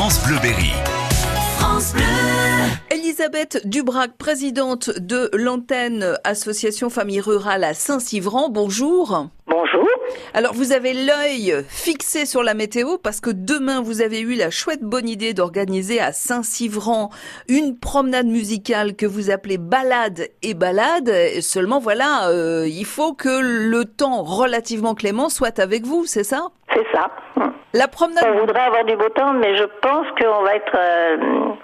France Bleu Berry. France Bleu. Elisabeth Dubrac, présidente de l'antenne Association Famille Rurale à Saint-Civran, bonjour. Bonjour. Alors vous avez l'œil fixé sur la météo parce que demain vous avez eu la chouette bonne idée d'organiser à Saint-Civran une promenade musicale que vous appelez balade et balade. Et seulement voilà, euh, il faut que le temps relativement clément soit avec vous, c'est ça? Ça. La promenade. On voudrait avoir du beau temps, mais je pense qu'on va être euh,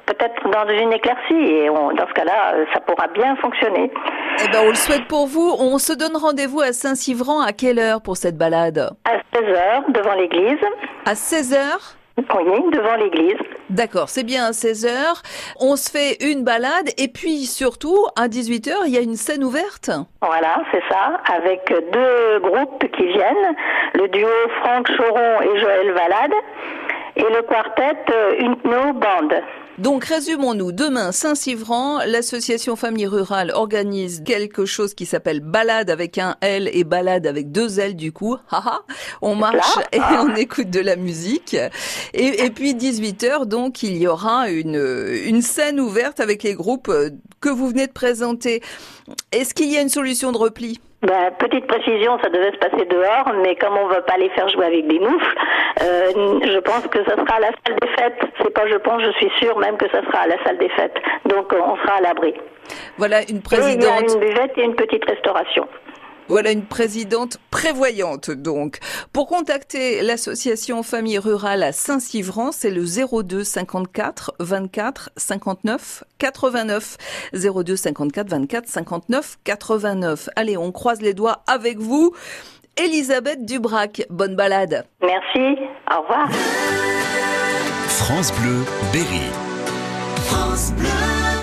peut-être dans une éclaircie et on- dans ce cas-là, euh, ça pourra bien fonctionner. Eh ben on le souhaite pour vous. On se donne rendez-vous à Saint-Civran à quelle heure pour cette balade? À 16h, devant l'église. À 16h Oui, devant l'église. D'accord, c'est bien à 16h. On se fait une balade et puis surtout à 18h, il y a une scène ouverte. Voilà, c'est ça, avec deux groupes qui viennent, le duo Franck Choron et Joël Valade, et le quartet euh, Untno Band. Donc résumons-nous, demain Saint-Civran, l'association Famille Rurale organise quelque chose qui s'appelle balade avec un L et balade avec deux L du coup. On marche et on écoute de la musique. Et, et puis 18h donc il y aura une, une scène ouverte avec les groupes euh, que vous venez de présenter. Est-ce qu'il y a une solution de repli? Ben, petite précision, ça devait se passer dehors, mais comme on ne veut pas les faire jouer avec des moufles, euh, je pense que ça sera à la salle des fêtes. C'est pas je pense, je suis sûre même que ça sera à la salle des fêtes. Donc euh, on sera à l'abri. Voilà une Et il y a présidente. une buvette et une petite restauration. Voilà une présidente prévoyante donc. Pour contacter l'association Famille Rurale à Saint-Civran, c'est le 02 54 24 59 89. 02 54 24 59 89. Allez, on croise les doigts avec vous. Elisabeth Dubrac, bonne balade. Merci, au revoir. France Bleu Berry. France Bleu.